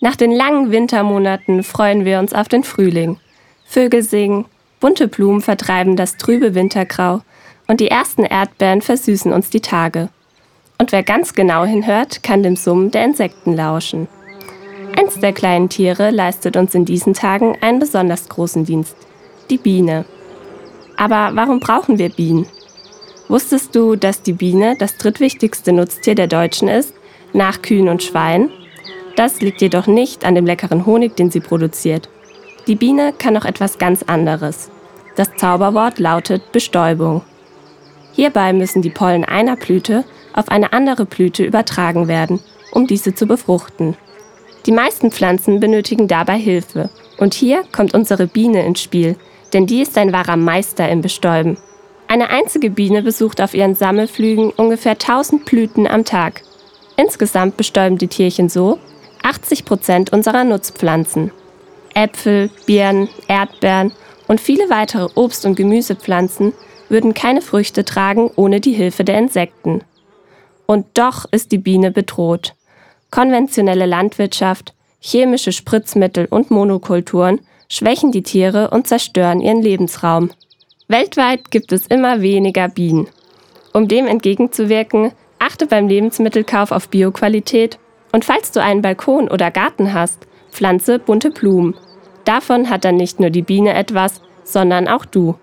Nach den langen Wintermonaten freuen wir uns auf den Frühling. Vögel singen, bunte Blumen vertreiben das trübe Wintergrau und die ersten Erdbeeren versüßen uns die Tage. Und wer ganz genau hinhört, kann dem Summen der Insekten lauschen. Eins der kleinen Tiere leistet uns in diesen Tagen einen besonders großen Dienst, die Biene. Aber warum brauchen wir Bienen? Wusstest du, dass die Biene das drittwichtigste Nutztier der Deutschen ist, nach Kühen und Schweinen? Das liegt jedoch nicht an dem leckeren Honig, den sie produziert. Die Biene kann noch etwas ganz anderes. Das Zauberwort lautet Bestäubung. Hierbei müssen die Pollen einer Blüte auf eine andere Blüte übertragen werden, um diese zu befruchten. Die meisten Pflanzen benötigen dabei Hilfe. Und hier kommt unsere Biene ins Spiel, denn die ist ein wahrer Meister im Bestäuben. Eine einzige Biene besucht auf ihren Sammelflügen ungefähr 1000 Blüten am Tag. Insgesamt bestäuben die Tierchen so, 80 Prozent unserer Nutzpflanzen. Äpfel, Birnen, Erdbeeren und viele weitere Obst- und Gemüsepflanzen würden keine Früchte tragen ohne die Hilfe der Insekten. Und doch ist die Biene bedroht. Konventionelle Landwirtschaft, chemische Spritzmittel und Monokulturen schwächen die Tiere und zerstören ihren Lebensraum. Weltweit gibt es immer weniger Bienen. Um dem entgegenzuwirken, achte beim Lebensmittelkauf auf Bioqualität und falls du einen Balkon oder Garten hast, pflanze bunte Blumen. Davon hat dann nicht nur die Biene etwas, sondern auch du.